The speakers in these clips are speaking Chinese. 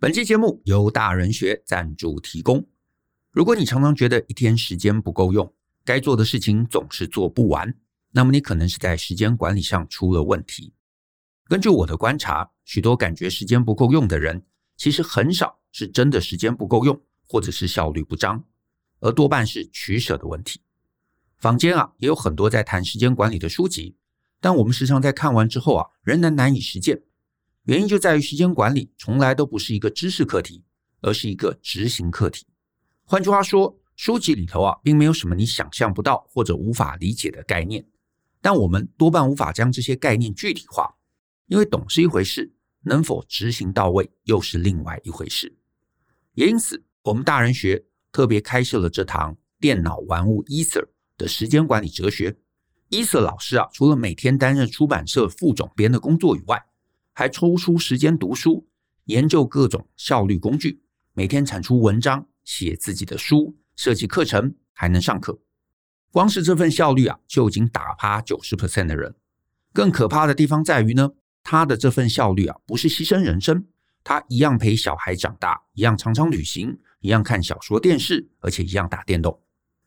本期节目由大人学赞助提供。如果你常常觉得一天时间不够用，该做的事情总是做不完，那么你可能是在时间管理上出了问题。根据我的观察，许多感觉时间不够用的人，其实很少是真的时间不够用，或者是效率不彰，而多半是取舍的问题。坊间啊也有很多在谈时间管理的书籍，但我们时常在看完之后啊，仍然难以实践。原因就在于时间管理从来都不是一个知识课题，而是一个执行课题。换句话说，书籍里头啊，并没有什么你想象不到或者无法理解的概念，但我们多半无法将这些概念具体化，因为懂是一回事，能否执行到位又是另外一回事。也因此，我们大人学特别开设了这堂电脑玩物 Ether 的时间管理哲学。Ether 老师啊，除了每天担任出版社副总编的工作以外，还抽出时间读书，研究各种效率工具，每天产出文章，写自己的书，设计课程，还能上课。光是这份效率啊，就已经打趴九十 percent 的人。更可怕的地方在于呢，他的这份效率啊，不是牺牲人生，他一样陪小孩长大，一样常常旅行，一样看小说电视，而且一样打电动。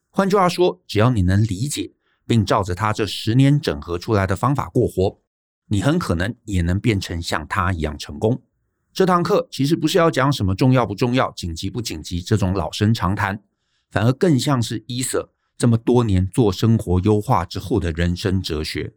换句话说，只要你能理解，并照着他这十年整合出来的方法过活，你很可能也能变成像他一样成功。这堂课其实不是要讲什么重要不重要、紧急不紧急这种老生常谈，反而更像是伊瑟这么多年做生活优化之后的人生哲学。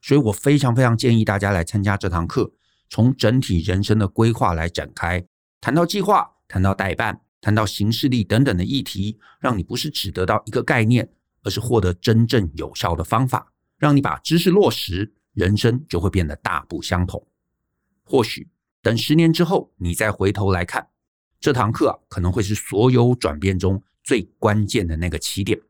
所以我非常非常建议大家来参加这堂课，从整体人生的规划来展开，谈到计划，谈到待办。谈到行事历等等的议题，让你不是只得到一个概念，而是获得真正有效的方法，让你把知识落实，人生就会变得大不相同。或许等十年之后，你再回头来看这堂课啊，可能会是所有转变中最关键的那个起点。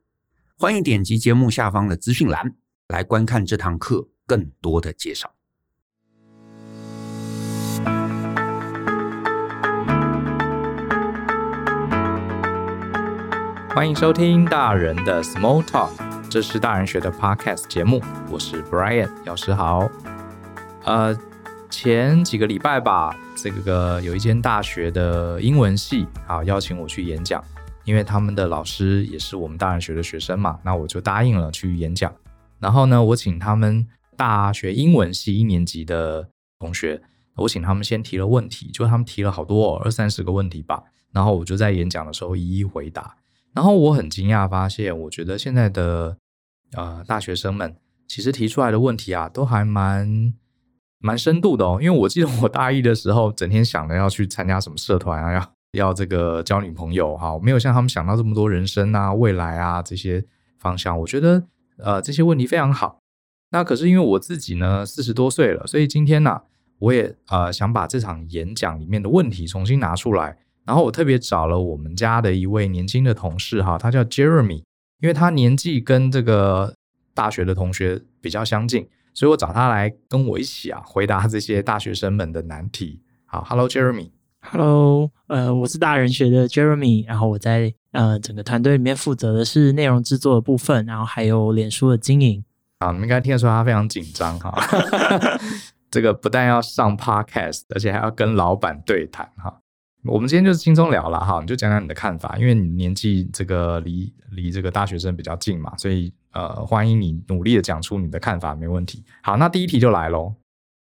欢迎点击节目下方的资讯栏来观看这堂课更多的介绍。欢迎收听大人的 Small Talk，这是大人学的 Podcast 节目，我是 Brian 老师好。呃，前几个礼拜吧，这个有一间大学的英文系啊邀请我去演讲，因为他们的老师也是我们大人学的学生嘛，那我就答应了去演讲。然后呢，我请他们大学英文系一年级的同学，我请他们先提了问题，就他们提了好多二三十个问题吧，然后我就在演讲的时候一一回答。然后我很惊讶，发现我觉得现在的呃大学生们其实提出来的问题啊，都还蛮蛮深度的哦。因为我记得我大一的时候，整天想着要去参加什么社团啊，要要这个交女朋友哈，我没有像他们想到这么多人生啊、未来啊这些方向。我觉得呃这些问题非常好。那可是因为我自己呢四十多岁了，所以今天呢，我也呃想把这场演讲里面的问题重新拿出来。然后我特别找了我们家的一位年轻的同事哈，他叫 Jeremy，因为他年纪跟这个大学的同学比较相近，所以我找他来跟我一起啊回答这些大学生们的难题。好，Hello Jeremy，Hello，呃，我是大人学的 Jeremy，然后我在呃整个团队里面负责的是内容制作的部分，然后还有脸书的经营。啊，你们应该听得出他非常紧张哈，这个不但要上 Podcast，而且还要跟老板对谈哈。我们今天就是轻松聊了哈，你就讲讲你的看法，因为你年纪这个离离这个大学生比较近嘛，所以呃欢迎你努力的讲出你的看法，没问题。好，那第一题就来喽。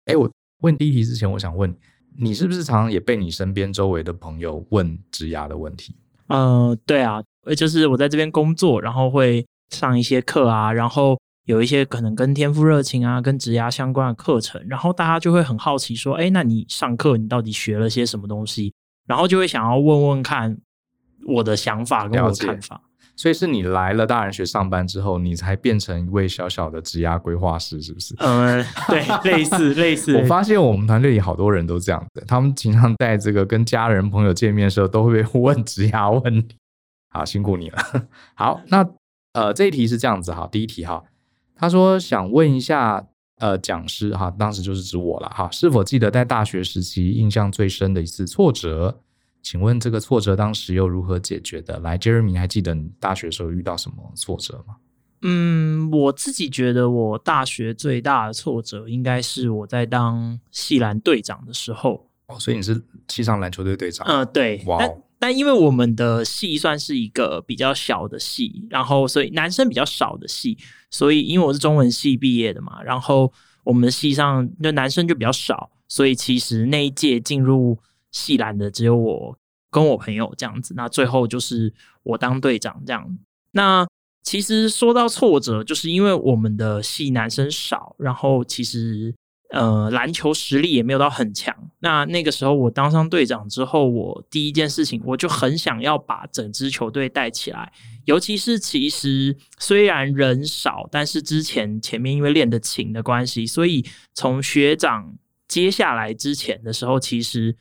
哎，我问第一题之前，我想问你是不是常常也被你身边周围的朋友问职涯的问题？呃，对啊，就是我在这边工作，然后会上一些课啊，然后有一些可能跟天赋热情啊、跟职涯相关的课程，然后大家就会很好奇说，哎，那你上课你到底学了些什么东西？然后就会想要问问看我的想法跟我的看法，所以是你来了大人学上班之后，你才变成一位小小的职涯规划师，是不是？嗯，对，类似类似。我发现我们团队里好多人都这样子，他们经常在这个跟家人朋友见面的时候，都会被问职涯问题。好，辛苦你了。好，那呃这一题是这样子哈，第一题哈，他说想问一下。呃，讲师哈，当时就是指我了哈。是否记得在大学时期印象最深的一次挫折？请问这个挫折当时又如何解决的？来，Jeremy，还记得你大学时候遇到什么挫折吗？嗯，我自己觉得我大学最大的挫折应该是我在当系篮队长的时候，哦，所以你是系上篮球队队长？嗯、呃，对。哇、但但因为我们的系算是一个比较小的系，然后所以男生比较少的系，所以因为我是中文系毕业的嘛，然后我们的系上就男生就比较少，所以其实那一届进入系篮的只有我跟我朋友这样子。那最后就是我当队长这样。那其实说到挫折，就是因为我们的系男生少，然后其实。呃，篮球实力也没有到很强。那那个时候我当上队长之后，我第一件事情我就很想要把整支球队带起来。尤其是其实虽然人少，但是之前前面因为练的勤的关系，所以从学长接下来之前的时候，其实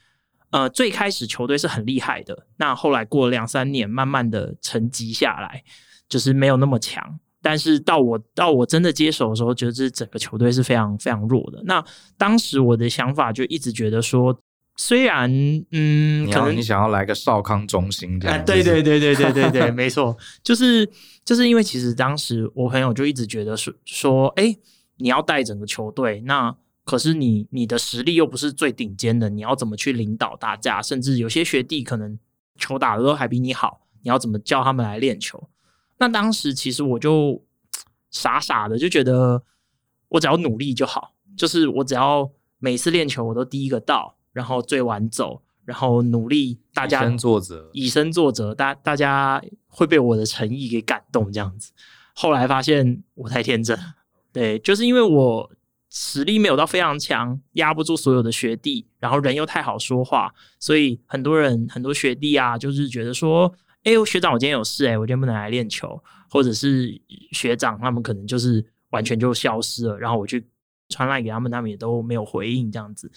呃最开始球队是很厉害的。那后来过两三年，慢慢的沉积下来，就是没有那么强。但是到我到我真的接手的时候，觉得这整个球队是非常非常弱的。那当时我的想法就一直觉得说，虽然嗯，可能你想要来个少康中心这样，对对对对对对对，没错，就是就是因为其实当时我朋友就一直觉得说说，哎，你要带整个球队，那可是你你的实力又不是最顶尖的，你要怎么去领导大家？甚至有些学弟可能球打的都还比你好，你要怎么叫他们来练球？那当时其实我就傻傻的就觉得，我只要努力就好，就是我只要每次练球我都第一个到，然后最晚走，然后努力，大家以身作则，以身作则，大大家会被我的诚意给感动，这样子。后来发现我太天真，对，就是因为我实力没有到非常强，压不住所有的学弟，然后人又太好说话，所以很多人很多学弟啊，就是觉得说。哎，学长，我今天有事，哎，我今天不能来练球，或者是学长他们可能就是完全就消失了，然后我去传来给他们，他们也都没有回应这样子。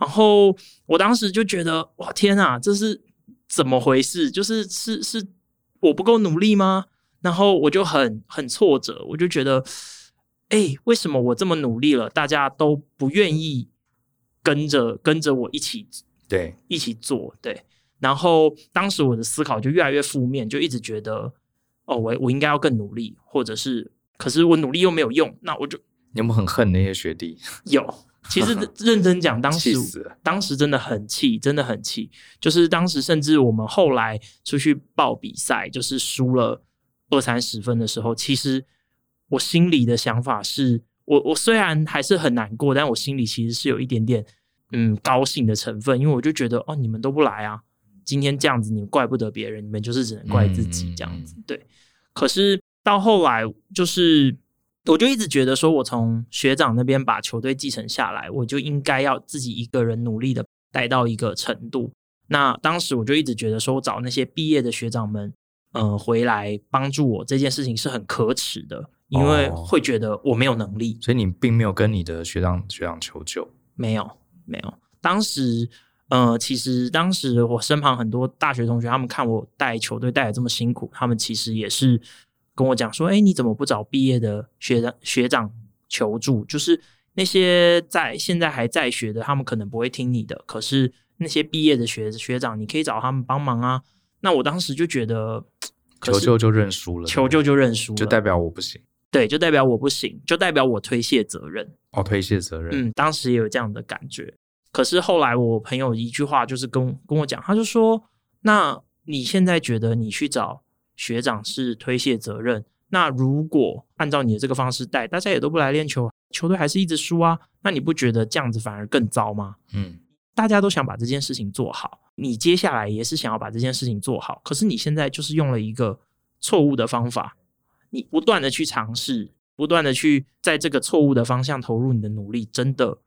然后我当时就觉得，哇，天啊，这是怎么回事？就是是是我不够努力吗？然后我就很很挫折，我就觉得，哎，为什么我这么努力了，大家都不愿意跟着跟着我一起对一起做对。然后当时我的思考就越来越负面，就一直觉得，哦，我我应该要更努力，或者是，可是我努力又没有用，那我就你有没有很恨那些学弟？有，其实 认真讲，当时当时真的很气，真的很气。就是当时甚至我们后来出去报比赛，就是输了二三十分的时候，其实我心里的想法是，我我虽然还是很难过，但我心里其实是有一点点嗯高兴的成分，因为我就觉得，哦，你们都不来啊。今天这样子，你们怪不得别人，你们就是只能怪自己这样子。嗯、对，可是到后来，就是我就一直觉得说，我从学长那边把球队继承下来，我就应该要自己一个人努力的带到一个程度。那当时我就一直觉得说，我找那些毕业的学长们，嗯、呃，回来帮助我这件事情是很可耻的，因为会觉得我没有能力。哦、所以你并没有跟你的学长学长求救？没有，没有。当时。呃，其实当时我身旁很多大学同学，他们看我带球队带的这么辛苦，他们其实也是跟我讲说：“哎，你怎么不找毕业的学长学长求助？就是那些在现在还在学的，他们可能不会听你的，可是那些毕业的学学长，你可以找他们帮忙啊。”那我当时就觉得，求救就认输了，求救就认输了，就代表我不行，对，就代表我不行，就代表我推卸责任。哦，推卸责任，嗯，当时也有这样的感觉。可是后来我朋友一句话就是跟跟我讲，他就说：“那你现在觉得你去找学长是推卸责任？那如果按照你的这个方式带，大家也都不来练球，球队还是一直输啊？那你不觉得这样子反而更糟吗？”嗯，大家都想把这件事情做好，你接下来也是想要把这件事情做好，可是你现在就是用了一个错误的方法，你不断的去尝试，不断的去在这个错误的方向投入你的努力，真的。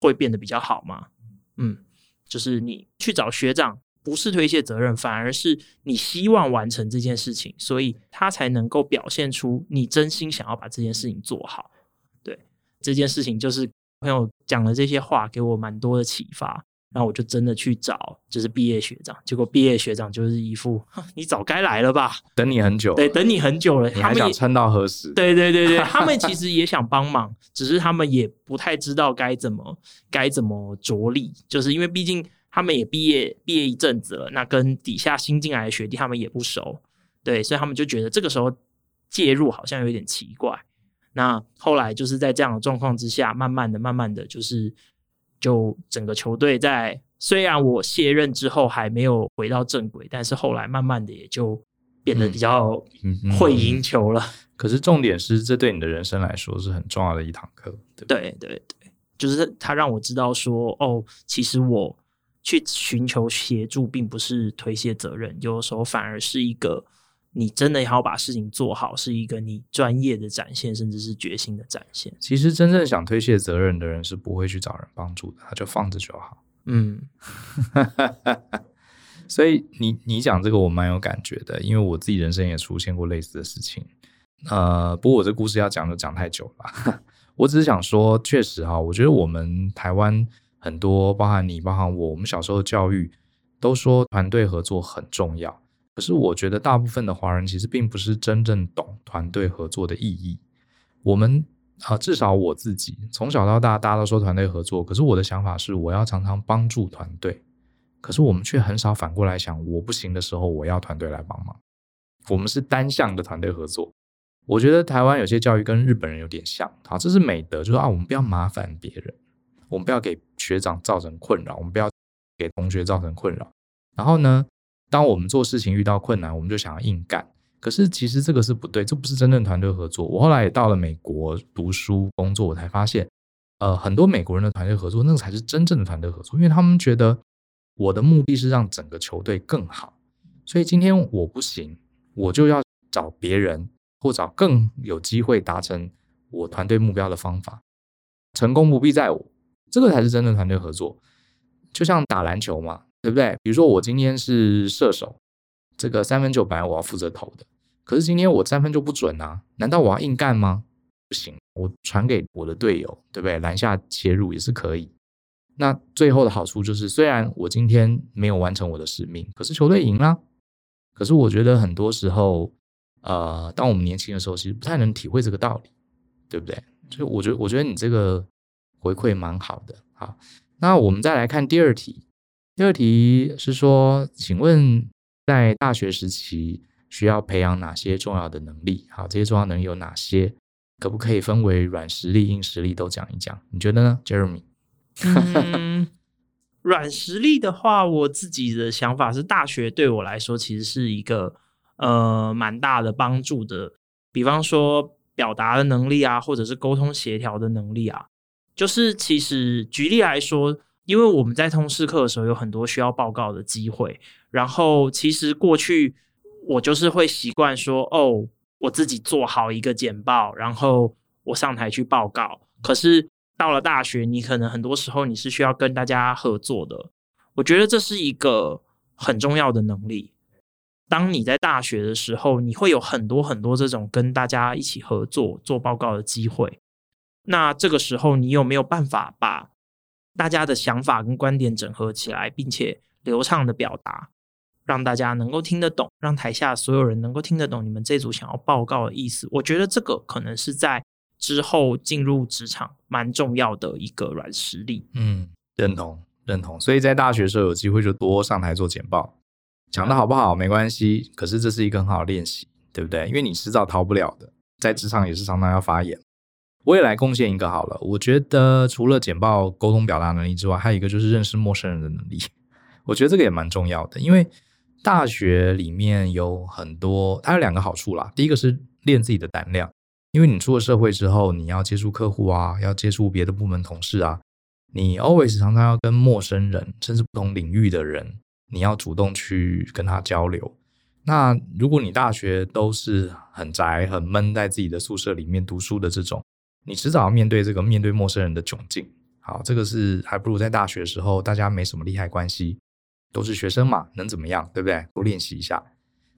会变得比较好吗？嗯，就是你去找学长，不是推卸责任，反而是你希望完成这件事情，所以他才能够表现出你真心想要把这件事情做好。对，这件事情就是朋友讲的这些话，给我蛮多的启发。然后我就真的去找，就是毕业学长，结果毕业学长就是一副你早该来了吧，等你很久，对，等你很久了，你还想撑到何时？对对对对，他们其 实也想帮忙，只是他们也不太知道该怎么该怎么着力，就是因为毕竟他们也毕业毕业一阵子了，那跟底下新进来的学弟他们也不熟，对，所以他们就觉得这个时候介入好像有点奇怪。那后来就是在这样的状况之下，慢慢的、慢慢的就是。就整个球队在虽然我卸任之后还没有回到正轨，但是后来慢慢的也就变得比较会赢球了。嗯嗯嗯、可是重点是，这对你的人生来说是很重要的一堂课，对对对对，就是他让我知道说，哦，其实我去寻求协助，并不是推卸责任，有的时候反而是一个你真的要把事情做好，是一个你专业的展现，甚至是决心的展现。其实真正想推卸责任的人是不会去找人帮助的，他就放着就好。嗯，所以你你讲这个我蛮有感觉的，因为我自己人生也出现过类似的事情。呃，不过我这故事要讲就讲太久了，我只是想说，确实哈，我觉得我们台湾很多，包含你，包含我，我们小时候的教育都说团队合作很重要，可是我觉得大部分的华人其实并不是真正懂团队合作的意义。我们。啊，至少我自己从小到大，大家都说团队合作，可是我的想法是，我要常常帮助团队。可是我们却很少反过来想，我不行的时候，我要团队来帮忙。我们是单向的团队合作。我觉得台湾有些教育跟日本人有点像，好，这是美德，就是啊，我们不要麻烦别人，我们不要给学长造成困扰，我们不要给同学造成困扰。然后呢，当我们做事情遇到困难，我们就想要硬干。可是其实这个是不对，这不是真正团队合作。我后来也到了美国读书工作，我才发现，呃，很多美国人的团队合作，那个才是真正的团队合作，因为他们觉得我的目的是让整个球队更好，所以今天我不行，我就要找别人或找更有机会达成我团队目标的方法。成功不必在我，这个才是真正团队合作。就像打篮球嘛，对不对？比如说我今天是射手，这个三分球本来我要负责投的。可是今天我三分就不准啊？难道我要硬干吗？不行，我传给我的队友，对不对？篮下切入也是可以。那最后的好处就是，虽然我今天没有完成我的使命，可是球队赢了。可是我觉得很多时候，呃，当我们年轻的时候，其实不太能体会这个道理，对不对？所以我觉得，我觉得你这个回馈蛮好的。好，那我们再来看第二题。第二题是说，请问在大学时期，需要培养哪些重要的能力？好，这些重要能力有哪些？可不可以分为软实力、硬实力都讲一讲？你觉得呢，Jeremy？嗯，软实力的话，我自己的想法是，大学对我来说其实是一个呃蛮大的帮助的。比方说表达的能力啊，或者是沟通协调的能力啊，就是其实举例来说，因为我们在通识课的时候有很多需要报告的机会，然后其实过去。我就是会习惯说，哦，我自己做好一个简报，然后我上台去报告。可是到了大学，你可能很多时候你是需要跟大家合作的。我觉得这是一个很重要的能力。当你在大学的时候，你会有很多很多这种跟大家一起合作做报告的机会。那这个时候，你有没有办法把大家的想法跟观点整合起来，并且流畅的表达？让大家能够听得懂，让台下所有人能够听得懂你们这组想要报告的意思。我觉得这个可能是在之后进入职场蛮重要的一个软实力。嗯，认同认同。所以在大学时候有机会就多上台做简报，讲的好不好没关系，可是这是一个很好的练习，对不对？因为你迟早逃不了的，在职场也是常常要发言。我也来贡献一个好了，我觉得除了简报沟通表达能力之外，还有一个就是认识陌生人的能力。我觉得这个也蛮重要的，因为。大学里面有很多，它有两个好处啦。第一个是练自己的胆量，因为你出了社会之后，你要接触客户啊，要接触别的部门同事啊，你 always 常常要跟陌生人，甚至不同领域的人，你要主动去跟他交流。那如果你大学都是很宅、很闷，在自己的宿舍里面读书的这种，你迟早要面对这个面对陌生人的窘境。好，这个是还不如在大学的时候，大家没什么利害关系。都是学生嘛，能怎么样，对不对？多练习一下。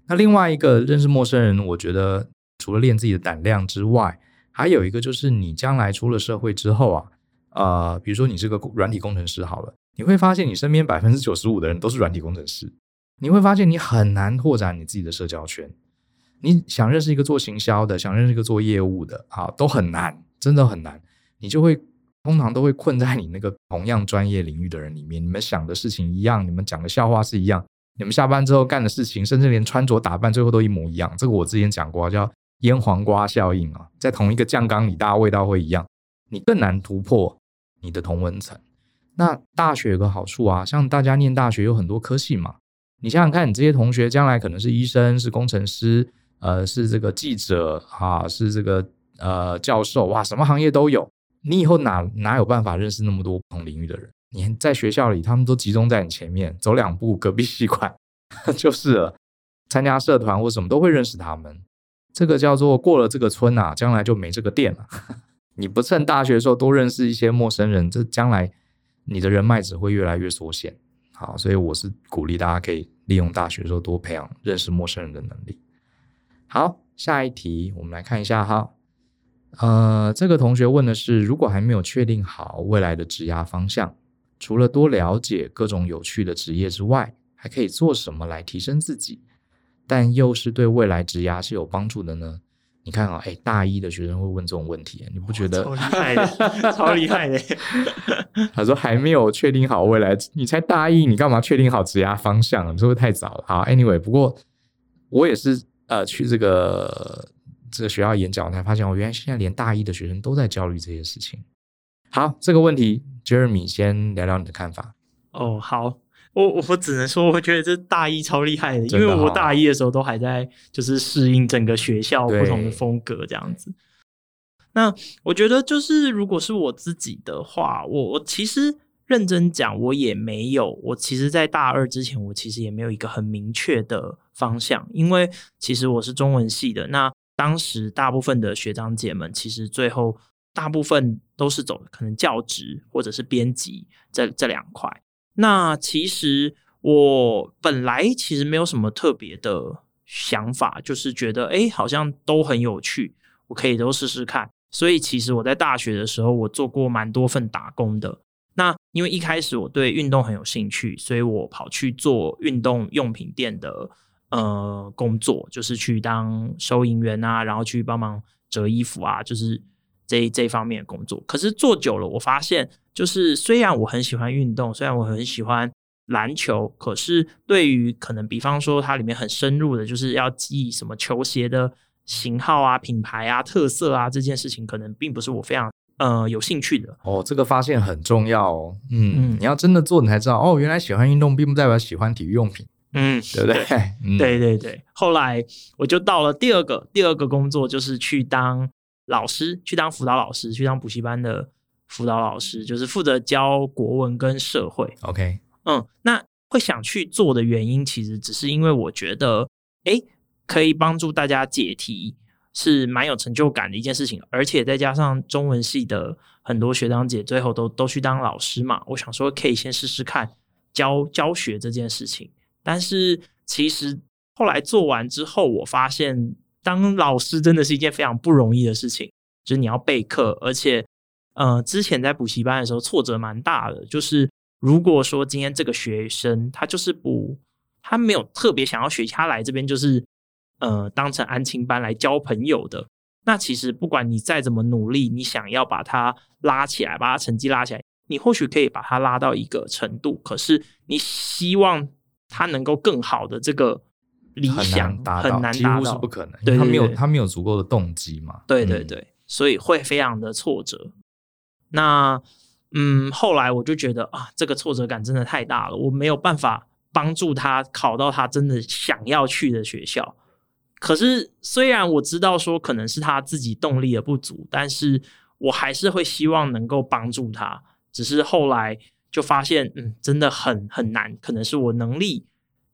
那另外一个认识陌生人，我觉得除了练自己的胆量之外，还有一个就是你将来出了社会之后啊，呃，比如说你是个软体工程师好了，你会发现你身边百分之九十五的人都是软体工程师，你会发现你很难拓展你自己的社交圈。你想认识一个做行销的，想认识一个做业务的，好，都很难，真的很难，你就会。通常都会困在你那个同样专业领域的人里面，你们想的事情一样，你们讲的笑话是一样，你们下班之后干的事情，甚至连穿着打扮最后都一模一样。这个我之前讲过，叫腌黄瓜效应啊，在同一个酱缸里，大家味道会一样，你更难突破你的同温层。那大学有个好处啊，像大家念大学有很多科系嘛，你想想看，你这些同学将来可能是医生、是工程师，呃，是这个记者啊，是这个呃教授，哇，什么行业都有。你以后哪哪有办法认识那么多不同领域的人？你在学校里，他们都集中在你前面，走两步隔壁系馆 就是了。参加社团或什么都会认识他们。这个叫做过了这个村啊，将来就没这个店了。你不趁大学的时候多认识一些陌生人，这将来。你的人脉只会越来越缩限，好，所以我是鼓励大家可以利用大学的时候多培养认识陌生人的能力。好，下一题我们来看一下哈，呃，这个同学问的是，如果还没有确定好未来的职业方向，除了多了解各种有趣的职业之外，还可以做什么来提升自己，但又是对未来职业是有帮助的呢？你看啊，哎，大一的学生会问这种问题，你不觉得超厉害的？超厉害的！他说还没有确定好未来，你才大一，你干嘛确定好职业方向？你是不是太早了？好，anyway，不过我也是呃去这个这个学校演讲，我才发现我原来现在连大一的学生都在焦虑这些事情。好，这个问题，Jeremy 先聊聊你的看法。哦，好。我我只能说，我觉得这大一超厉害的，因为我大一的时候都还在就是适应整个学校不同的风格这样子。那我觉得就是如果是我自己的话，我我其实认真讲，我也没有，我其实，在大二之前，我其实也没有一个很明确的方向，因为其实我是中文系的。那当时大部分的学长姐们，其实最后大部分都是走可能教职或者是编辑这这两块。那其实我本来其实没有什么特别的想法，就是觉得诶，好像都很有趣，我可以都试试看。所以其实我在大学的时候，我做过蛮多份打工的。那因为一开始我对运动很有兴趣，所以我跑去做运动用品店的呃工作，就是去当收银员啊，然后去帮忙折衣服啊，就是。这这方面的工作，可是做久了，我发现，就是虽然我很喜欢运动，虽然我很喜欢篮球，可是对于可能，比方说它里面很深入的，就是要记什么球鞋的型号啊、品牌啊、特色啊这件事情，可能并不是我非常呃有兴趣的。哦，这个发现很重要哦。嗯，嗯，你要真的做，你才知道哦，原来喜欢运动并不代表喜欢体育用品。嗯，对不对？对，对对。后来我就到了第二个第二个工作，就是去当。老师去当辅导老师，去当补习班的辅导老师，就是负责教国文跟社会。OK，嗯，那会想去做的原因，其实只是因为我觉得，哎，可以帮助大家解题，是蛮有成就感的一件事情。而且再加上中文系的很多学长姐最后都都去当老师嘛，我想说可以先试试看教教学这件事情。但是其实后来做完之后，我发现。当老师真的是一件非常不容易的事情，就是你要备课，而且，呃，之前在补习班的时候挫折蛮大的。就是如果说今天这个学生他就是不，他没有特别想要学习，他来这边就是呃当成安亲班来交朋友的，那其实不管你再怎么努力，你想要把他拉起来，把他成绩拉起来，你或许可以把他拉到一个程度，可是你希望他能够更好的这个。理想很难达到，几乎是不可能，他没有他没有足够的动机嘛。对对对，嗯、所以会非常的挫折。那嗯，后来我就觉得啊，这个挫折感真的太大了，我没有办法帮助他考到他真的想要去的学校。可是虽然我知道说可能是他自己动力的不足，但是我还是会希望能够帮助他。只是后来就发现，嗯，真的很很难，可能是我能力。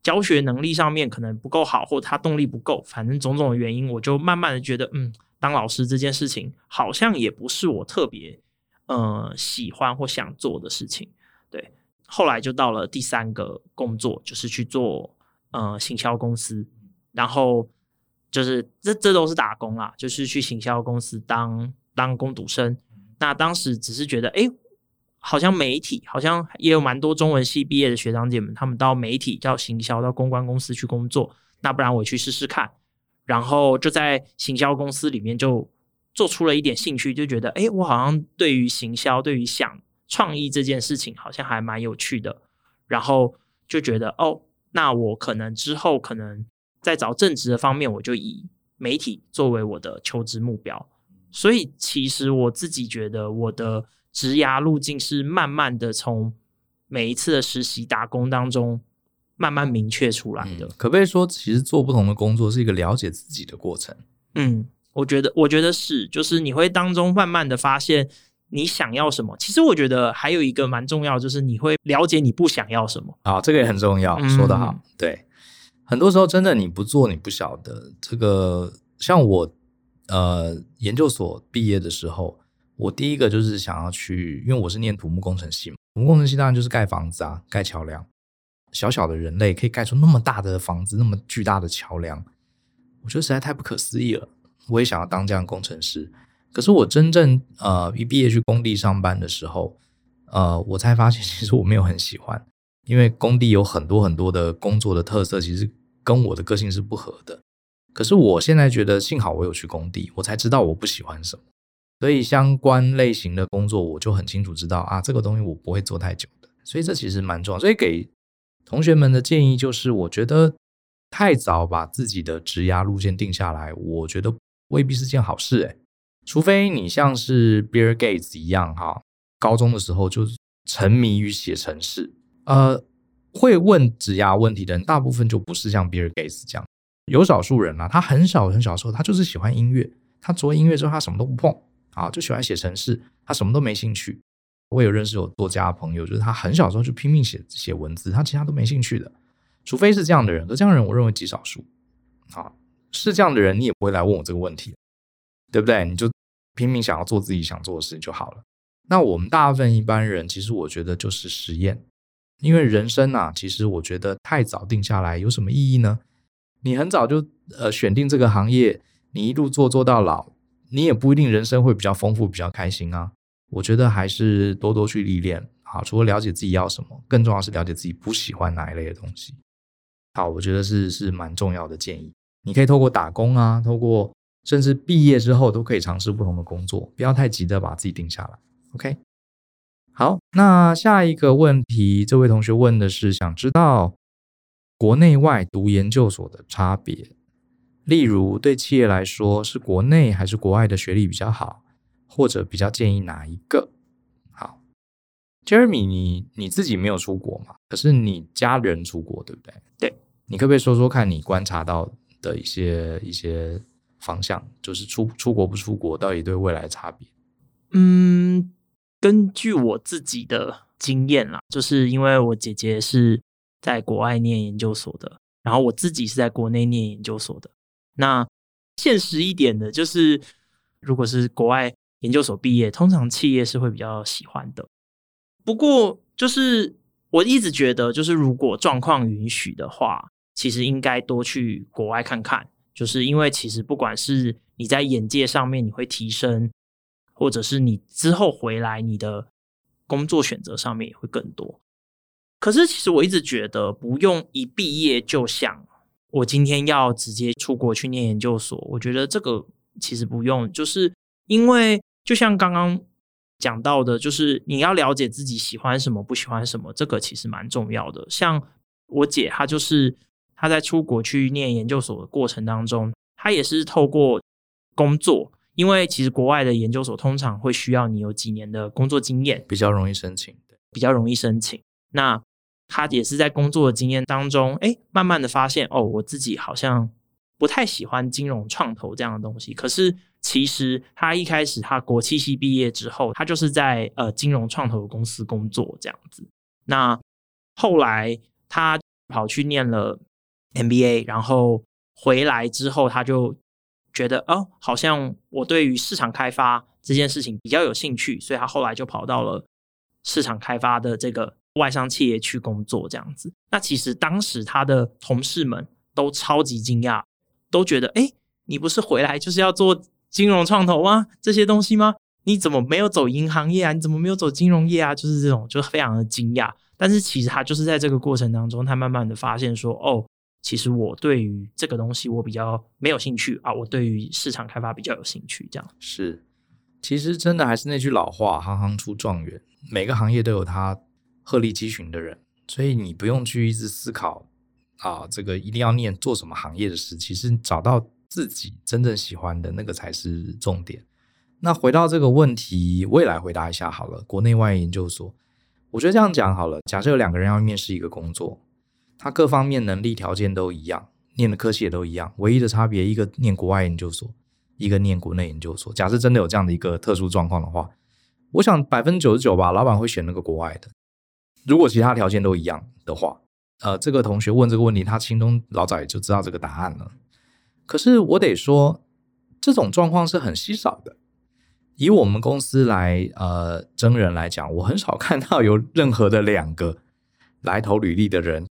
教学能力上面可能不够好，或他动力不够，反正种种的原因，我就慢慢的觉得，嗯，当老师这件事情好像也不是我特别呃喜欢或想做的事情。对，后来就到了第三个工作，就是去做呃行销公司，然后就是这这都是打工啦，就是去行销公司当当工读生。那当时只是觉得，哎。好像媒体好像也有蛮多中文系毕业的学长姐们，他们到媒体、到行销、到公关公司去工作。那不然我去试试看，然后就在行销公司里面就做出了一点兴趣，就觉得哎，我好像对于行销、对于想创意这件事情好像还蛮有趣的。然后就觉得哦，那我可能之后可能在找正职的方面，我就以媒体作为我的求职目标。所以其实我自己觉得我的。职涯路径是慢慢的从每一次的实习打工当中慢慢明确出来的。嗯，可不可以说，其实做不同的工作是一个了解自己的过程？嗯，我觉得，我觉得是，就是你会当中慢慢的发现你想要什么。其实我觉得还有一个蛮重要，就是你会了解你不想要什么。啊，这个也很重要，嗯，说得好。对，很多时候真的你不做，你不晓得这个。像我呃研究所毕业的时候，我第一个就是想要去，因为我是念土木工程系嘛，土木工程系当然就是盖房子啊，盖桥梁。小小的人类可以盖出那么大的房子，那么巨大的桥梁。我觉得实在太不可思议了，我也想要当这样的工程师。可是我真正呃一毕业去工地上班的时候，呃，我才发现其实我没有很喜欢，因为工地有很多很多的工作的特色，其实跟我的个性是不合的。可是我现在觉得幸好我有去工地，我才知道我不喜欢什么。所以相关类型的工作，我就很清楚知道啊，这个东西我不会做太久的。所以这其实蛮重要。所以给同学们的建议就是，我觉得。太早把自己的职涯路线定下来，我觉得未必是件好事诶。除非你像是 Bill Gates 一样哈，高中的时候就沉迷于写程式。呃，会问职涯问题的人，大部分就不是像 Bill Gates 这样。有少数人啊，他很小很小的时候，他就是喜欢音乐。他除了音乐之后，他什么都不碰啊，就喜欢写程式，他什么都没兴趣。我有认识有作家朋友，就是他很小时候就拼命写写文字，他其他都没兴趣的。除非是这样的人，而这样的人我认为极少数。啊，是这样的人，你也不会来问我这个问题，对不对？你就拼命想要做自己想做的事情就好了。那我们大部分一般人，其实我觉得就是实验，因为人生啊，其实我觉得太早定下来有什么意义呢？你很早就呃选定这个行业，你一路做做到老，你也不一定人生会比较丰富、比较开心啊。我觉得还是多多去历练。好，除了了解自己要什么，更重要是了解自己不喜欢哪一类的东西。好，我觉得是是蛮重要的建议。你可以透过打工啊，透过甚至毕业之后都可以尝试不同的工作，不要太急的把自己定下来。OK，好，那下一个问题，这位同学问的是想知道国内外读研究所的差别，例如对企业来说是国内还是国外的学历比较好，或者比较建议哪一个？好，Jeremy，你你自己没有出国嘛？可是你家人出国，对不对？对。你可不可以说说看你观察到的一些一些方向，就是出出国不出国到底对未来的差别？嗯，根据我自己的经验啦，就是因为我姐姐是在国外念研究所的，然后我自己是在国内念研究所的。那现实一点的就是，如果是国外研究所毕业，通常企业是会比较喜欢的。不过，就是我一直觉得，就是如果状况允许的话。其实应该多去国外看看，就是因为其实不管是你在眼界上面你会提升，或者是你之后回来你的工作选择上面也会更多。可是其实我一直觉得不用一毕业就想我今天要直接出国去念研究所，我觉得这个其实不用，就是因为就像刚刚讲到的，就是你要了解自己喜欢什么，不喜欢什么，这个其实蛮重要的。像我姐她就是。她在出国去念研究所的过程当中，她也是透过工作，因为其实国外的研究所通常会需要你有几年的工作经验，比较容易申请，对比较容易申请。那他也是在工作的经验当中，哎，慢慢的发现，哦，我自己好像不太喜欢金融创投这样的东西。可是其实他一开始他国企系毕业之后，他就是在呃金融创投公司工作这样子。那后来他跑去念了。MBA，然后回来之后，他就觉得哦，好像我对于市场开发这件事情比较有兴趣，所以他后来就跑到了市场开发的这个外商企业去工作，这样子。那其实当时他的同事们都超级惊讶，都觉得哎，你不是回来就是要做金融创投吗？这些东西吗？你怎么没有走银行业啊？你怎么没有走金融业啊？就是这种，就非常的惊讶。但是其实他就是在这个过程当中，他慢慢的发现说，哦。其实我对于这个东西我比较没有兴趣啊，我对于市场开发比较有兴趣。这样是，其实真的还是那句老话，行行出状元，每个行业都有他鹤立鸡群的人，所以你不用去一直思考啊，这个一定要念做什么行业的事。其实找到自己真正喜欢的那个才是重点。那回到这个问题，我也来回答一下好了。国内外研究所，我觉得这样讲好了。假设有两个人要面试一个工作，他各方面能力条件都一样，念的科系也都一样，唯一的差别，一个念国外研究所，一个念国内研究所。假设真的有这样的一个特殊状况的话，我想百分之九十九吧，老板会选那个国外的。如果其他条件都一样的话，呃，这个同学问这个问题，他心中老早也就知道这个答案了。可是我得说，这种状况是很稀少的。以我们公司来呃征人来讲，我很少看到有任何的两个来投履历的人，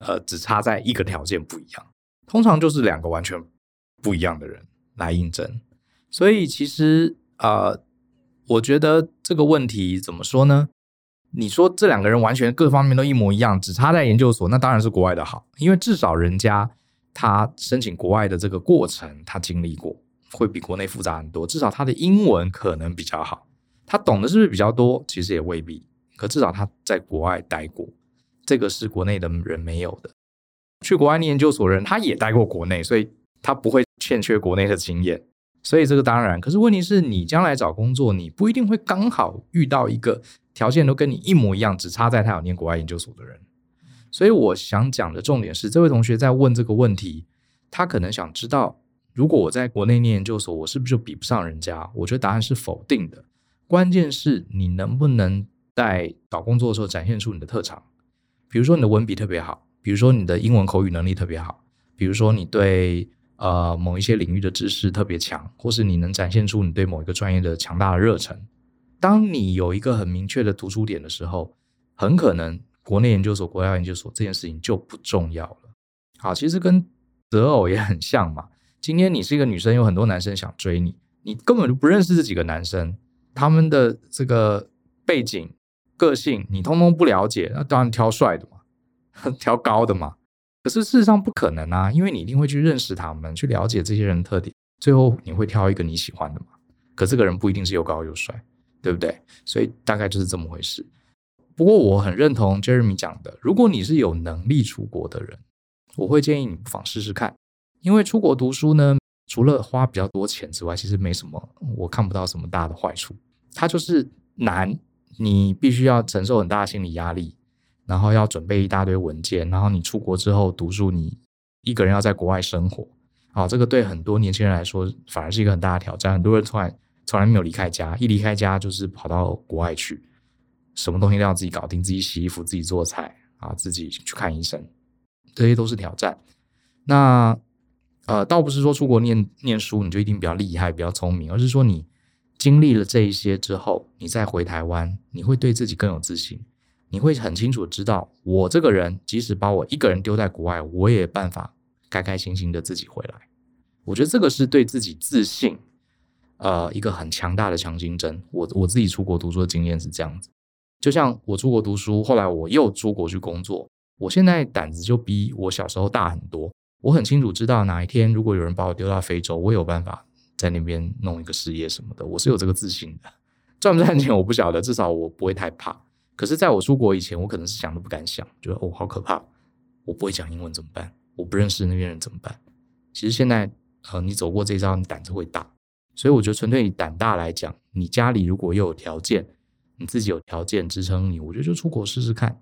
呃，只差在一个条件不一样。通常就是两个完全不一样的人来应征。所以其实呃，我觉得这个问题怎么说呢？你说这两个人完全各方面都一模一样，只差在研究所，那当然是国外的好，因为至少人家他申请国外的这个过程他经历过，会比国内复杂很多。至少他的英文可能比较好，他懂得是不是比较多？其实也未必。可至少他在国外待过，这个是国内的人没有的。去国外念研究所的人，他也待过国内，所以他不会欠缺国内的经验。所以这个当然，可是问题是你将来找工作，你不一定会刚好遇到一个。条件都跟你一模一样，只差在他有念国外研究所的人。所以我想讲的重点是，这位同学在问这个问题，他可能想知道，如果我在国内念研究所，我是不是就比不上人家？我觉得答案是否定的。关键是你能不能在找工作的时候展现出你的特长，比如说你的文笔特别好，比如说你的英文口语能力特别好，比如说你对呃某一些领域的知识特别强，或是你能展现出你对某一个专业的强大的热忱。当你有一个很明确的突出点的时候，很可能国内研究所、国外研究所这件事情就不重要了。好，其实跟择偶也很像嘛。今天你是一个女生，有很多男生想追你，你根本就不认识这几个男生，他们的这个背景、个性你通通不了解，那当然挑帅的嘛，挑高的嘛。可是事实上不可能啊，因为你一定会去认识他们，去了解这些人的特点，最后你会挑一个你喜欢的嘛。可这个人不一定是又高又帅。对不对？所以大概就是这么回事。不过我很认同 Jeremy 讲的，如果你是有能力出国的人，我会建议你不妨试试看。因为出国读书呢，除了花比较多钱之外，其实没什么，我看不到什么大的坏处。它就是难，你必须要承受很大的心理压力，然后要准备一大堆文件，然后你出国之后读书，你一个人要在国外生活，好，这个对很多年轻人来说反而是一个很大的挑战。很多人突然。从来没有离开家，一离开家就是跑到国外去，什么东西都要自己搞定，自己洗衣服，自己做菜啊，自己去看医生，这些都是挑战。那呃，倒不是说出国念念书你就一定比较厉害、比较聪明，而是说你经历了这一些之后，你再回台湾，你会对自己更有自信，你会很清楚知道，我这个人即使把我一个人丢在国外，我也办法开开心心的自己回来。我觉得这个是对自己自信。呃，一个很强大的强心针。我我自己出国读书的经验是这样子，就像我出国读书，后来我又出国去工作，我现在胆子就比我小时候大很多。我很清楚知道哪一天如果有人把我丢到非洲，我有办法在那边弄一个事业什么的。我是有这个自信的，赚不赚钱我不晓得，至少我不会太怕。可是在我出国以前，我可能是想都不敢想，觉得哦好可怕，我不会讲英文怎么办？我不认识那边人怎么办？其实现在呃，你走过这一招，你胆子会大。所以我觉得纯粹以胆大来讲，你家里如果又有条件，你自己有条件支撑你，我觉得就出国试试看。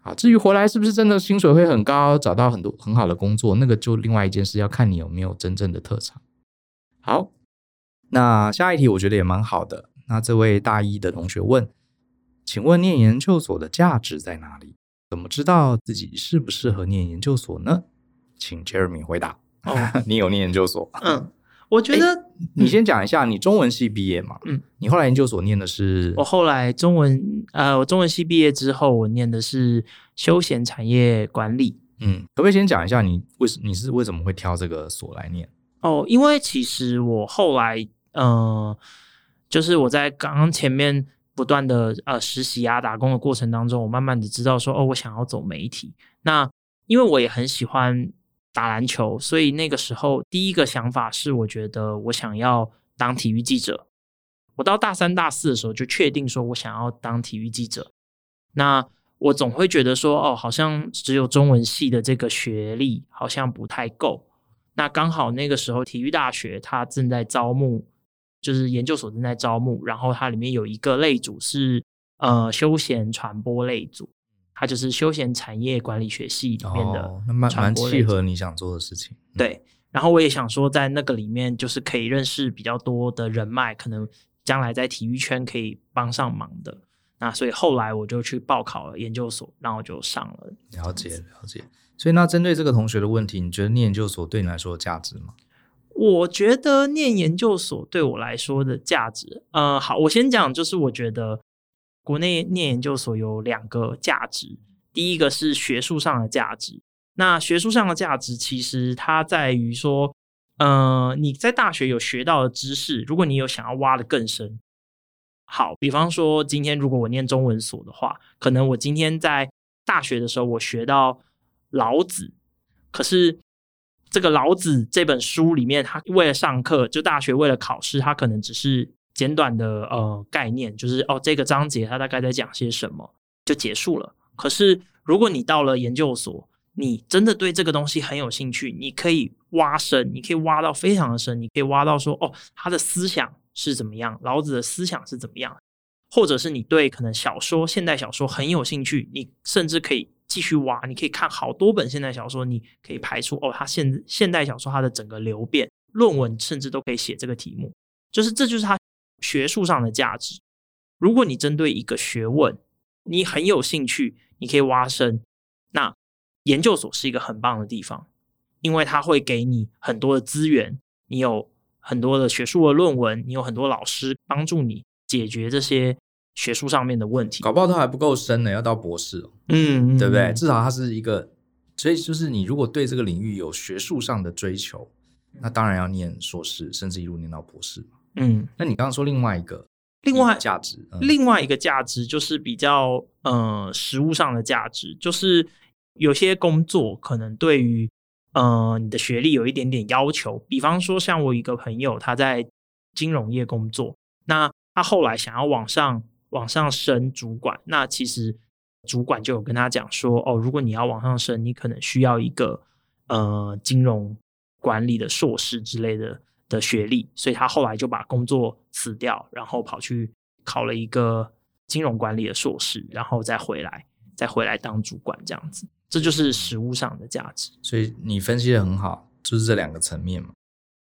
好，至于回来是不是真的薪水会很高，找到很多很好的工作，那个就另外一件事，要看你有没有真正的特长。好，那下一题我觉得也蛮好的。那这位大一的同学问，请问念研究所的价值在哪里？怎么知道自己适不适合念研究所呢？请 Jeremy 回答。哦，你有念研究所？嗯。我觉得、欸、你先讲一下，你中文系毕业嘛？嗯，你后来研究所念的是？我后来中文呃，我中文系毕业之后，我念的是休闲产业管理。嗯，可不可以先讲一下你为什你是为什么会挑这个所来念？哦，因为其实我后来嗯、呃，就是我在刚刚前面不断的呃实习啊打工的过程当中，我慢慢的知道说哦，我想要走媒体。那因为我也很喜欢。打篮球，所以那个时候第一个想法是，我觉得我想要当体育记者。我到大三、大四的时候就确定说，我想要当体育记者。那我总会觉得说，哦，好像只有中文系的这个学历好像不太够。那刚好那个时候体育大学它正在招募就是研究所正在招募，然后它里面有一个类组是呃休闲传播类组，它就是休闲产业管理学系里面的，哦，那蛮蛮契合你想做的事情。嗯、对，然后我也想说，在那个里面就是可以认识比较多的人脉，可能将来在体育圈可以帮上忙的。那所以后来我就去报考了研究所，然后就上了。了解了解。所以那针对这个同学的问题，你觉得念研究所对你来说有价值吗？我觉得念研究所对我来说的价值，呃，好，我先讲，就是我觉得国内念研究所有两个价值，第一个是学术上的价值。那学术上的价值，其实它在于说，呃，你在大学有学到的知识，如果你有想要挖得更深，好，比方说今天如果我念中文所的话，可能我今天在大学的时候我学到老子，可是。这个老子这本书里面，他为了上课，就大学为了考试，他可能只是简短的呃概念，就是哦这个章节他大概在讲些什么，就结束了。可是如果你到了研究所，你真的对这个东西很有兴趣，你可以挖深，你可以挖到非常的深，你可以挖到说哦他的思想是怎么样，老子的思想是怎么样，或者是你对可能小说、现代小说很有兴趣，你甚至可以。继续挖，你可以看好多本现代小说，你可以排出哦，它现现代小说它的整个流变，论文甚至都可以写这个题目，就是这就是它学术上的价值。如果你针对一个学问，你很有兴趣，你可以挖深，那研究所是一个很棒的地方，因为它会给你很多的资源，你有很多的学术的论文，你有很多老师帮助你解决这些。学术上面的问题，搞不好它还不够深呢，要到博士哦。嗯，对不对？至少它是一个，所以就是你如果对这个领域有学术上的追求，那当然要念硕士，甚至一路念到博士。嗯，那你刚刚说另外一个，另外价值，嗯、另外一个价值就是比较呃实物上的价值，就是有些工作可能对于呃你的学历有一点点要求，比方说像我一个朋友，他在金融业工作，那他后来想要往上。往上升主管，那其实主管就有跟他讲说，哦，如果你要往上升，你可能需要一个呃金融管理的硕士之类的的学历，所以他后来就把工作辞掉，然后跑去考了一个金融管理的硕士，然后再回来，再回来当主管这样子，这就是实物上的价值。所以你分析得很好，就是这两个层面嘛。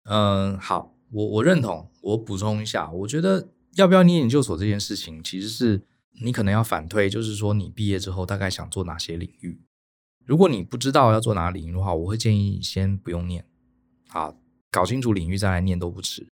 嗯，好，我我认同，我补充一下，我觉得。要不要念研究所这件事情，其实是你可能要反推，就是说你毕业之后大概想做哪些领域。如果你不知道要做哪领域的话，我会建议先不用念，好，搞清楚领域再来念都不迟。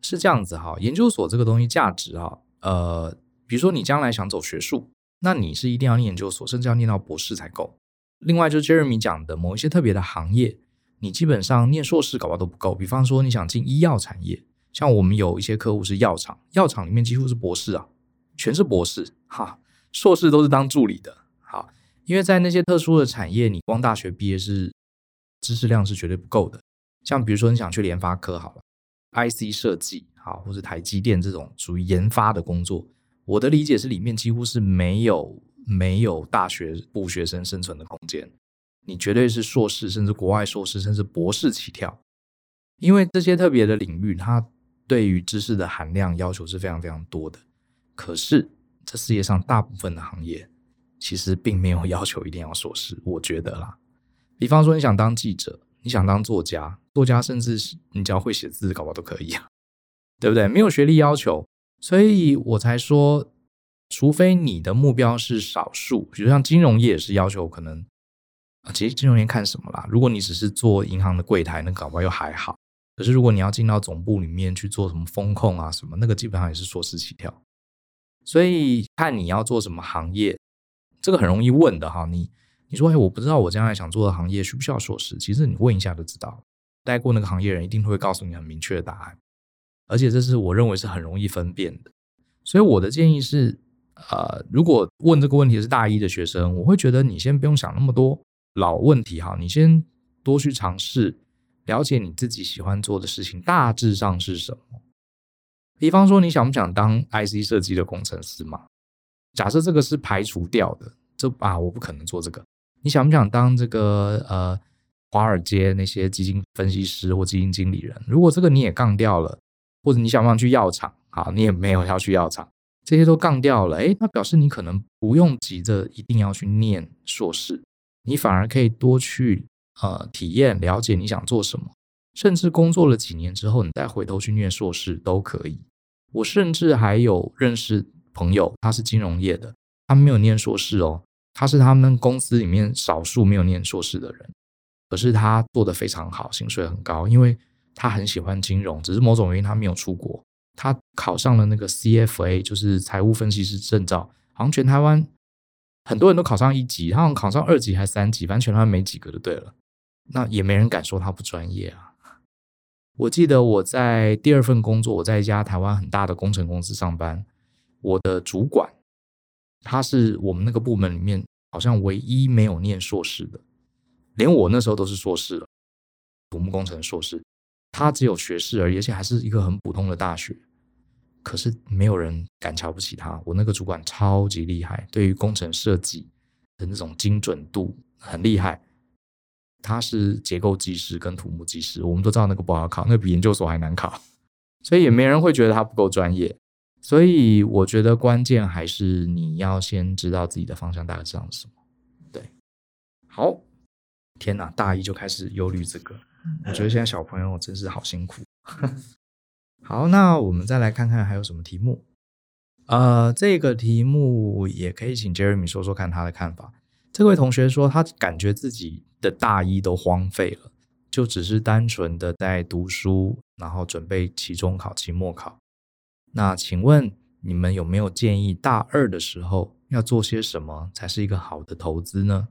是这样子哈，研究所这个东西价值哈，呃，比如说你将来想走学术，那你是一定要念研究所，甚至要念到博士才够。另外就是 Jeremy 讲的某一些特别的行业，你基本上念硕士搞不好都不够。比方说你想进医药产业。像我们有一些客户是药厂，药厂里面几乎是博士啊，全是博士哈，硕士都是当助理的。好，因为在那些特殊的产业，你光大学毕业是知识量是绝对不够的。像比如说你想去联发科好了，IC 设计好，或者台积电这种属于研发的工作，我的理解是里面几乎是没有没有大学部学生生存的空间，你绝对是硕士，甚至国外硕士，甚至博士起跳，因为这些特别的领域它。对于知识的含量要求是非常非常多的，可是这世界上大部分的行业其实并没有要求一定要硕士，我觉得啦。比方说你想当记者，你想当作家，作家甚至你只要会写字，搞不好都可以啊，对不对？没有学历要求，所以我才说，除非你的目标是少数，比如像金融业也是要求可能啊，其实金融业看什么啦？如果你只是做银行的柜台，那搞不好又还好。可是，如果你要进到总部里面去做什么风控啊什么，那个基本上也是硕士起跳。所以看你要做什么行业，这个很容易问的哈。你你说，哎，我不知道我将来想做的行业需不需要硕士？其实你问一下就知道，待过那个行业人一定会告诉你很明确的答案。而且这是我认为是很容易分辨的。所以我的建议是，呃，如果问这个问题是大一的学生，我会觉得你先不用想那么多老问题哈，你先多去尝试。了解你自己喜欢做的事情大致上是什么？比方说，你想不想当 IC 设计的工程师嘛？假设这个是排除掉的，这啊，我不可能做这个。你想不想当这个呃华尔街那些基金分析师或基金经理人？如果这个你也杠掉了，或者你想不想去药厂？好，你也没有要去药厂，这些都杠掉了。诶，那表示你可能不用急着一定要去念硕士，你反而可以多去呃体验、了解你想做什么，甚至工作了几年之后，你再回头去念硕士都可以。我甚至还有认识朋友，他是金融业的，他没有念硕士哦，他是他们公司里面少数没有念硕士的人，可是他做得非常好，薪水很高，因为他很喜欢金融，只是某种原因他没有出国，他考上了那个 CFA，就是财务分析师证照，好像全台湾很多人都考上一级，他好像考上二级还是三级，反正全台湾没几个就对了，那也没人敢说他不专业啊。我记得我在第二份工作，我在一家台湾很大的工程公司上班。我的主管，他是我们那个部门里面好像唯一没有念硕士的，连我那时候都是硕士了，土木工程硕士，他只有学士而已，而且还是一个很普通的大学。可是没有人敢瞧不起他。我那个主管超级厉害，对于工程设计的那种精准度很厉害。他是结构技师跟土木技师，我们都知道那个不好考，那比研究所还难考，所以也没人会觉得他不够专业。所以我觉得关键还是你要先知道自己的方向大概是什么。对，好，天哪，大一就开始忧虑这个，我觉得现在小朋友真是好辛苦。好，那我们再来看看还有什么题目。呃，这个题目也可以请 Jeremy 说说看他的看法。这位同学说，他感觉自己的大一都荒废了，就只是单纯的在读书，然后准备期中考、期末考。那请问你们有没有建议大二的时候要做些什么才是一个好的投资呢？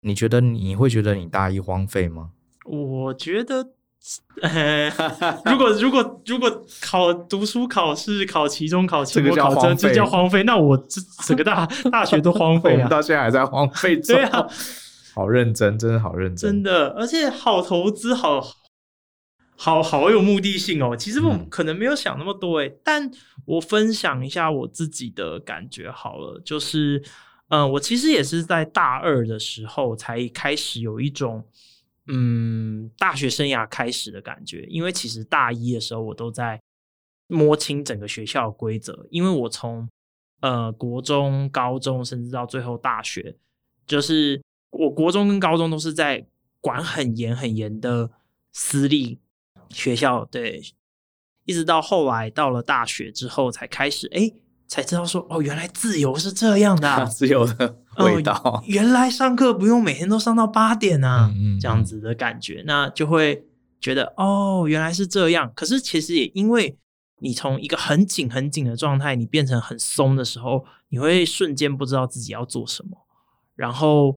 你觉得你会觉得你大一荒废吗？我觉得，呃、如果如果如果考读书考试考期中考期末考这这叫荒废，那我这 整个大大学都荒废了，到现在还在荒废中。对啊，好认真，真的好认真，真的，而且好投资，好好好有目的性哦。其实我可能没有想那么多诶、嗯、但我分享一下我自己的感觉好了，就是，嗯、呃，我其实也是在大二的时候才开始有一种。嗯，大学生涯开始的感觉，因为其实大一的时候我都在摸清整个学校的规则，因为我从呃国中、高中，甚至到最后大学，就是我国中跟高中都是在管很严很严的私立学校，对，一直到后来到了大学之后才开始，哎。才知道说哦，原来自由是这样的，啊，自由的味道，哦。原来上课不用每天都上到八点啊，嗯嗯嗯，这样子的感觉，那就会觉得哦，原来是这样。可是其实也因为你从一个很紧很紧的状态，你变成很松的时候，你会瞬间不知道自己要做什么。然后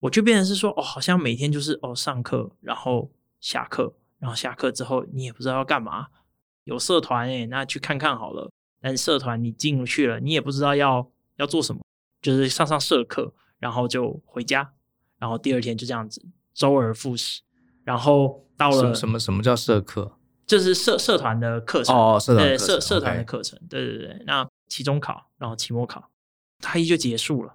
我就变成是说哦，好像每天就是哦上课，然后下课，然后下课之后你也不知道要干嘛。有社团诶，那去看看好了。但社团你进去了，你也不知道要要做什么，就是上上社课，然后就回家，然后第二天就这样子周而复始，然后到了什么什么叫社课？就是社社团的课程哦，社团对社社团的课程，对对对。那期中考，然后期末考，大一就结束了。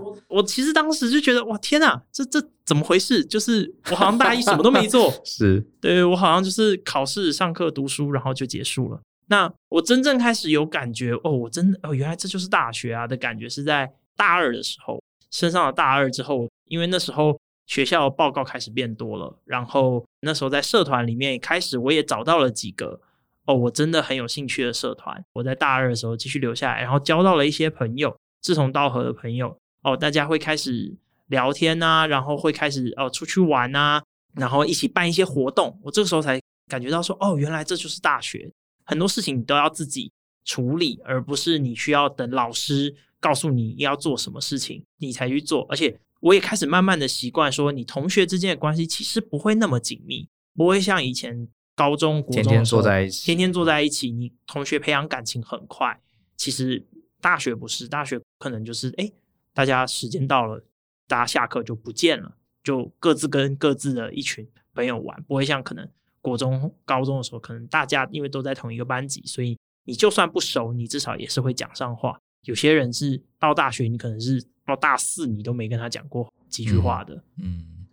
我我其实当时就觉得哇天哪，这这怎么回事？就是我好像大一什么都没做，是对我好像就是考试、上课、读书，然后就结束了。那我真正开始有感觉哦，我真的哦，原来这就是大学啊的感觉，是在大二的时候，升上了大二之后，因为那时候学校报告开始变多了，然后那时候在社团里面开始，我也找到了几个哦，我真的很有兴趣的社团。我在大二的时候继续留下来，然后交到了一些朋友，志同道合的朋友哦，大家会开始聊天啊，然后会开始哦出去玩啊，然后一起办一些活动。我这个时候才感觉到说，哦，原来这就是大学。很多事情你都要自己处理，而不是你需要等老师告诉你要做什么事情，你才去做。而且我也开始慢慢的习惯说，你同学之间的关系其实不会那么紧密，不会像以前高中、国中天天坐在一起，天天坐在一起，你同学培养感情很快。其实大学不是，大学可能就是哎，大家时间到了，大家下课就不见了，就各自跟各自的一群朋友玩，不会像可能。国中、高中的时候，可能大家因为都在同一个班级，所以你就算不熟，你至少也是会讲上话。有些人是到大学，你可能是到大四，你都没跟他讲过几句话的。嗯，嗯，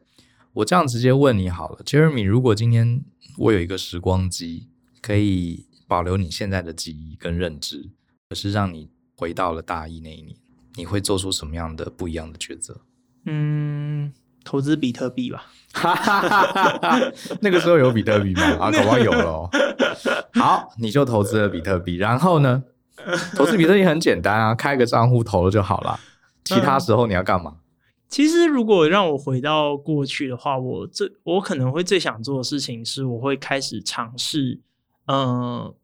我这样直接问你好了，Jeremy，如果今天我有一个时光机，可以保留你现在的记忆跟认知，可是让你回到了大一那一年，你会做出什么样的不一样的抉择？嗯，投资比特币吧。那个时候有比特币吗？啊，恐怕有了哦。好，你就投资了比特币，然后呢？投资比特币很简单啊，开个账户投了就好了。其他时候你要干嘛？其实，如果让我回到过去的话，我最我可能会最想做的事情是，我会开始尝试，嗯，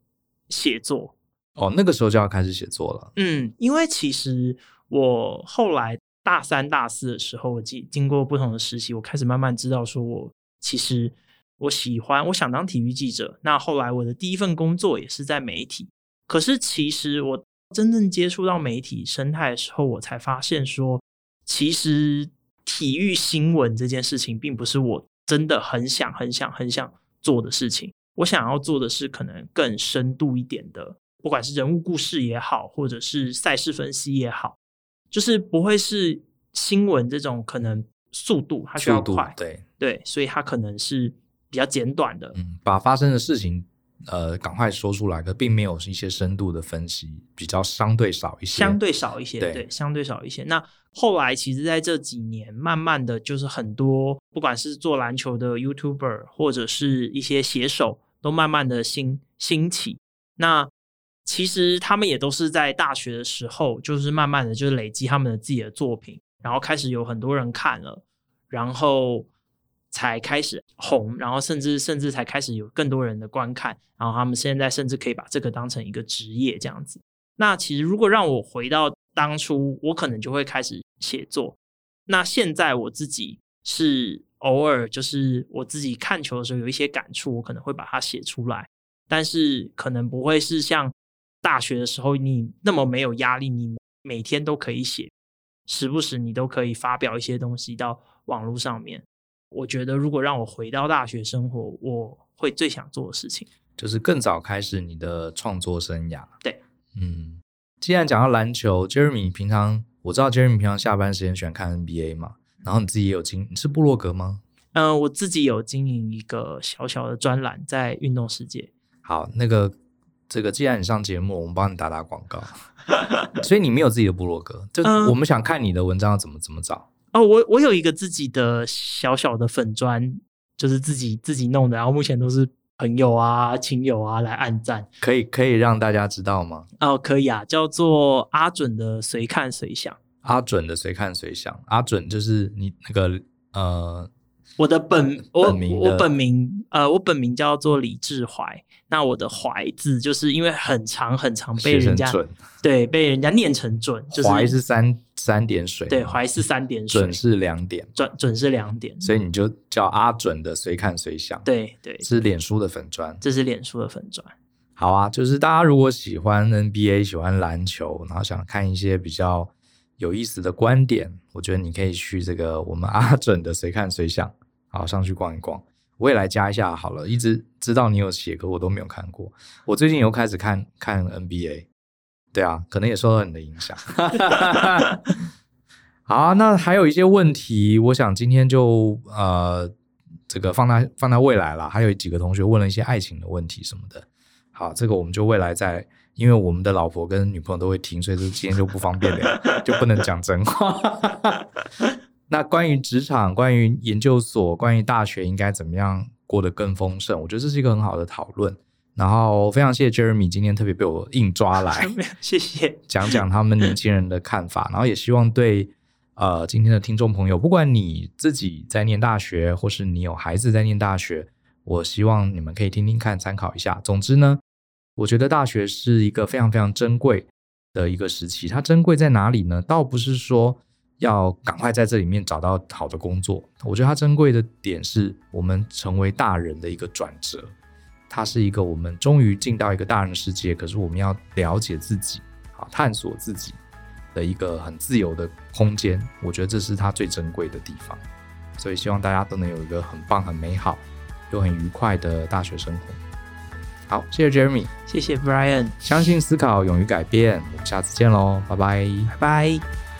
写作。哦，那个时候就要开始写作了。嗯，因为其实我后来大三、大四的时候，我经经过不同的实习，我开始慢慢知道，说我其实我喜欢，我想当体育记者。那后来我的第一份工作也是在媒体。可是，其实我真正接触到媒体生态的时候，我才发现说。其实体育新闻这件事情，并不是我真的很想、很想、很想做的事情。我想要做的是可能更深度一点的，不管是人物故事也好，或者是赛事分析也好，就是不会是新闻这种可能速度它需要快，对对，所以它可能是比较简短的，嗯，把发生的事情。呃，赶快说出来，可并没有一些深度的分析，比较相对少一些，相对少一些，对，对，相对少一些。那后来其实在这几年，慢慢的就是很多，不管是做篮球的 YouTuber，或者是一些写手，都慢慢的兴兴起。那其实他们也都是在大学的时候，就是慢慢的就是累积他们的自己的作品，然后开始有很多人看了，然后。才开始红，然后甚至甚至才开始有更多人的观看，然后他们现在甚至可以把这个当成一个职业这样子。那其实如果让我回到当初，我可能就会开始写作。那现在我自己是偶尔就是我自己看球的时候有一些感触，我可能会把它写出来，但是可能不会是像大学的时候你那么没有压力，你每天都可以写，时不时你都可以发表一些东西到网络上面。我觉得，如果让我回到大学生活，我会最想做的事情就是更早开始你的创作生涯。对，嗯，既然讲到篮球，Jeremy 平常我知道 Jeremy 平常下班时间喜欢看 NBA 嘛，然后你自己也有经，你是部落格吗？嗯、呃，我自己有经营一个小小的专栏在运动世界。好，那个这个，既然你上节目，我们帮你打打广告。所以你没有自己的部落格，就我们想看你的文章要怎么怎么找。哦，我我有一个自己的小小的粉砖，就是自己自己弄的，然后目前都是朋友啊、亲友啊来按赞，可以可以让大家知道吗？哦，可以啊，叫做阿准的随看随想。阿准的随看随想，阿准就是你那个呃。我的本我我本名呃，我本名叫做李志怀。那我的怀字就是因为很长很长，被人家对被人家念成准。就是怀是三三点水，对，怀是三点水，准是两点，准准是两点，所以你就叫阿准的随看随想。对对，是脸书的粉砖，这是脸书的粉砖。好啊，就是大家如果喜欢 NBA，喜欢篮球，然后想看一些比较有意思的观点，我觉得你可以去这个我们阿准的随看随想。好，上去逛一逛，我也来加一下好了。一直知道你有写，可我都没有看过。我最近又开始看看 NBA，对啊，可能也受到你的影响。好啊，那还有一些问题，我想今天就呃，这个放在放在未来了。还有几个同学问了一些爱情的问题什么的。好，这个我们就未来再，因为我们的老婆跟女朋友都会听，所以今天就不方便聊，就不能讲真话。那关于职场、关于研究所、关于大学应该怎么样过得更丰盛，我觉得这是一个很好的讨论。然后非常谢谢 Jeremy 今天特别被我硬抓来，谢谢讲讲他们年轻人的看法。然后也希望对呃今天的听众朋友，不管你自己在念大学，或是你有孩子在念大学，我希望你们可以听听看，参考一下。总之呢，我觉得大学是一个非常非常珍贵的一个时期。它珍贵在哪里呢？倒不是说。要赶快在这里面找到好的工作。我觉得它珍贵的点是我们成为大人的一个转折，它是一个我们终于进到一个大人的世界，可是我们要了解自己，好探索自己的一个很自由的空间。我觉得这是它最珍贵的地方。所以希望大家都能有一个很棒、很美好又很愉快的大学生活。好，谢谢 Jeremy，谢谢 Brian，相信思考，勇于改变。我们下次见喽，拜拜，拜拜。